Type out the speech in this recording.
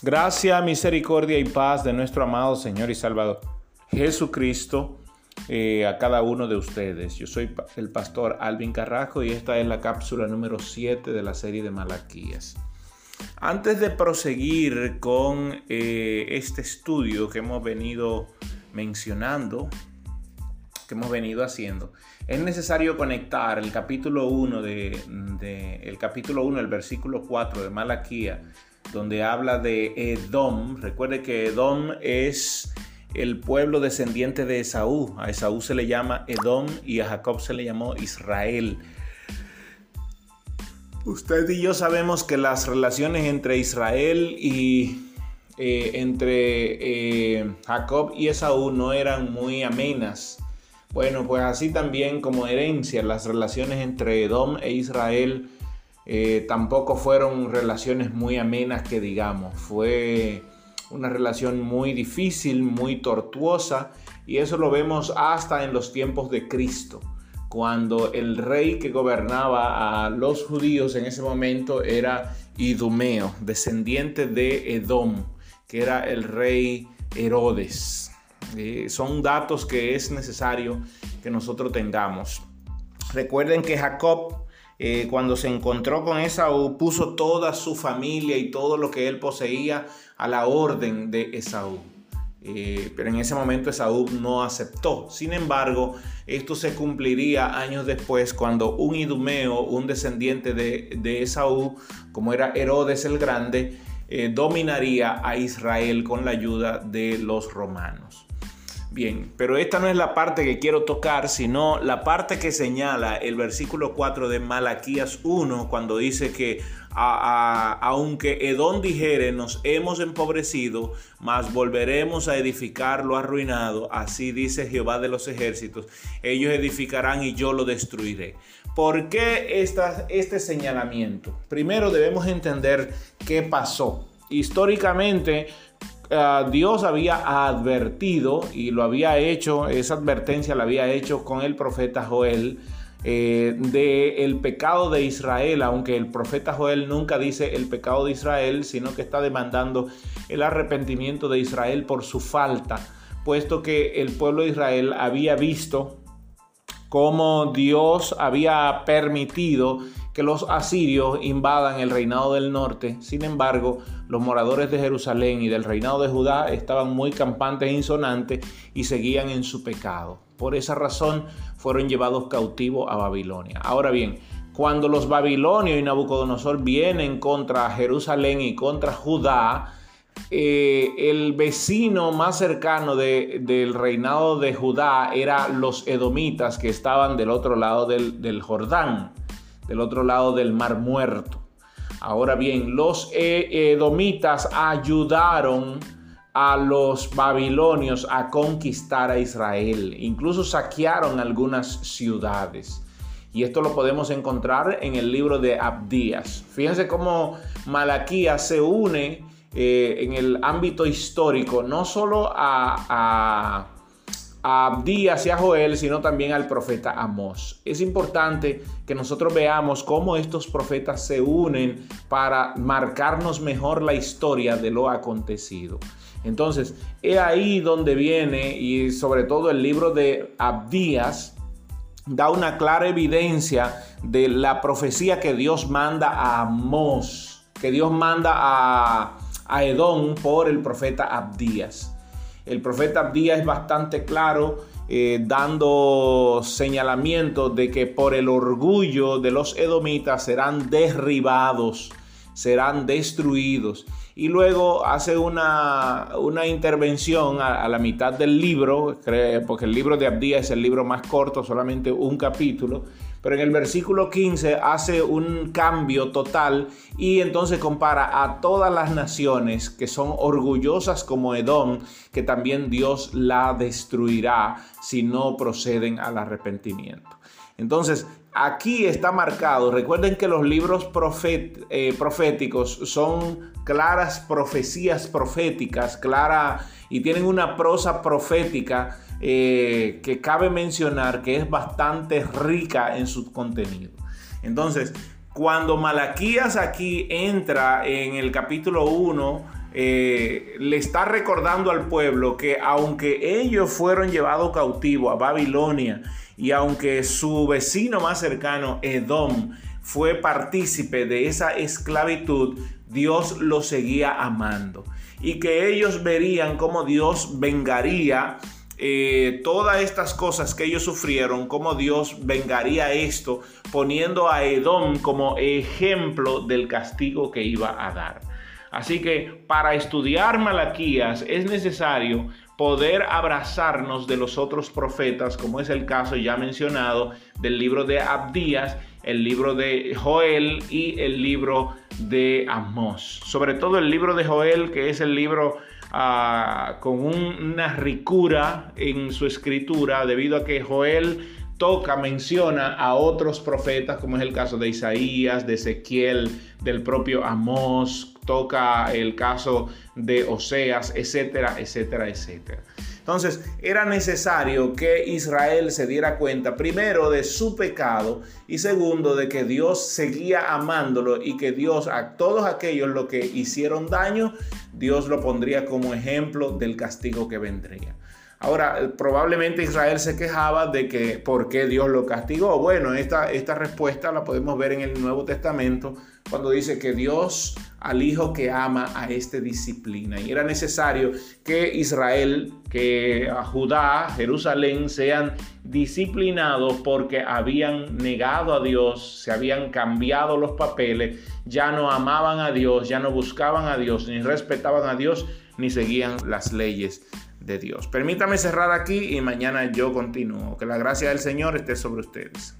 Gracia, misericordia y paz de nuestro amado Señor y Salvador Jesucristo eh, a cada uno de ustedes. Yo soy el pastor Alvin Carrasco y esta es la cápsula número 7 de la serie de Malaquías. Antes de proseguir con eh, este estudio que hemos venido mencionando, que hemos venido haciendo, es necesario conectar el capítulo 1 de, el capítulo 1, el versículo 4 de Malaquía donde habla de Edom. Recuerde que Edom es el pueblo descendiente de Esaú. A Esaú se le llama Edom y a Jacob se le llamó Israel. Usted y yo sabemos que las relaciones entre Israel y eh, entre eh, Jacob y Esaú no eran muy amenas. Bueno, pues así también como herencia, las relaciones entre Edom e Israel eh, tampoco fueron relaciones muy amenas que digamos, fue una relación muy difícil, muy tortuosa y eso lo vemos hasta en los tiempos de Cristo, cuando el rey que gobernaba a los judíos en ese momento era Idumeo, descendiente de Edom, que era el rey Herodes. Eh, son datos que es necesario que nosotros tengamos. Recuerden que Jacob eh, cuando se encontró con Esaú, puso toda su familia y todo lo que él poseía a la orden de Esaú. Eh, pero en ese momento Esaú no aceptó. Sin embargo, esto se cumpliría años después cuando un idumeo, un descendiente de, Esaú, como era Herodes el Grande, eh, dominaría a Israel con la ayuda de los romanos. Bien, pero esta no es la parte que quiero tocar, sino la parte que señala el versículo 4 de Malaquías 1, cuando dice que aunque Edón dijere, nos hemos empobrecido, mas volveremos a edificar lo arruinado, así dice Jehová de los ejércitos, ellos edificarán y yo lo destruiré. ¿Por qué este señalamiento? Primero debemos entender qué pasó. Históricamente, Ah, Dios había advertido y lo había hecho, esa advertencia la había hecho con el profeta Joel. Eh, de el pecado de Israel, aunque el profeta Joel nunca dice el pecado de Israel, sino que está demandando el arrepentimiento de Israel por su falta, puesto que el pueblo de Israel había visto cómo Dios había permitido que los asirios invadan el reinado del norte. Sin embargo, los moradores de Jerusalén y del reinado de Judá estaban muy campantes e insonantes y seguían en su pecado. Por esa razón fueron llevados cautivos a Babilonia. Ahora bien, cuando los babilonios y Nabucodonosor vienen contra Jerusalén y contra Judá, eh, el vecino más cercano del reinado de Judá era los edomitas que estaban del otro lado del, del Jordán del otro lado del Mar Muerto. Ahora bien, los edomitas ayudaron a los babilonios a conquistar a Israel. Incluso saquearon algunas ciudades. Y esto lo podemos encontrar en el libro de Abdías. Fíjense cómo Malaquías se une eh, en el ámbito histórico, no solo a Abdías y a Joel, sino también al profeta Amós. Es importante que nosotros veamos cómo estos profetas se unen para marcarnos mejor la historia de lo acontecido. Entonces, he ahí donde viene, y sobre todo el libro de Abdías, da una clara evidencia de la profecía que Dios manda a Amós, que Dios manda a, a Edom por el profeta Abdías. El profeta Abdías es bastante claro eh, dando señalamiento de que por el orgullo de los edomitas serán derribados, serán destruidos. Y luego hace una, una intervención a, a, la mitad del libro, porque el libro de Abdías es el libro más corto, solamente un capítulo, pero en el versículo 15 hace un cambio total y entonces compara a todas las naciones que son orgullosas como Edom, que también Dios la destruirá si no proceden al arrepentimiento. Entonces, aquí está marcado, recuerden que los libros eh, proféticos son claras profecías proféticas, clara y tienen una prosa profética eh, que cabe mencionar que es bastante rica en su contenido. Entonces, cuando Malaquías aquí entra en el capítulo 1, eh, le está recordando al pueblo que aunque ellos fueron llevados cautivos a Babilonia y aunque su vecino más cercano, Edom, fue partícipe de esa esclavitud, Dios lo seguía amando. Y que ellos verían cómo Dios vengaría eh, todas estas cosas que ellos sufrieron, cómo Dios vengaría esto, poniendo a Edom como ejemplo del castigo que iba a dar. Así que para estudiar Malaquías es necesario poder abrazarnos de los otros profetas, como es el caso ya mencionado del libro de Abdías, el libro de Joel y el libro de Amós. Sobre todo el libro de Joel, que es el libro con una ricura en su escritura, debido a que Joel toca, menciona a otros profetas, como es el caso de Isaías, de Ezequiel, del propio Amós, toca el caso de Oseas, etcétera, etcétera, etcétera. Entonces era necesario que Israel se diera cuenta primero de su pecado y segundo de que Dios seguía amándolo y que Dios a todos aquellos los que hicieron daño, Dios lo pondría como ejemplo del castigo que vendría. Ahora, probablemente Israel se quejaba de que por qué Dios lo castigó. Bueno, esta, esta respuesta la podemos ver en el Nuevo Testamento cuando dice que Dios al hijo que ama a este disciplina. Y era necesario que Israel, que Judá, Jerusalén sean disciplinados porque habían negado a Dios, se habían cambiado los papeles, ya no amaban a Dios, ya no buscaban a Dios, ni respetaban a Dios, ni seguían las leyes de Dios. Permítame cerrar aquí y mañana yo continúo. Que la gracia del Señor esté sobre ustedes.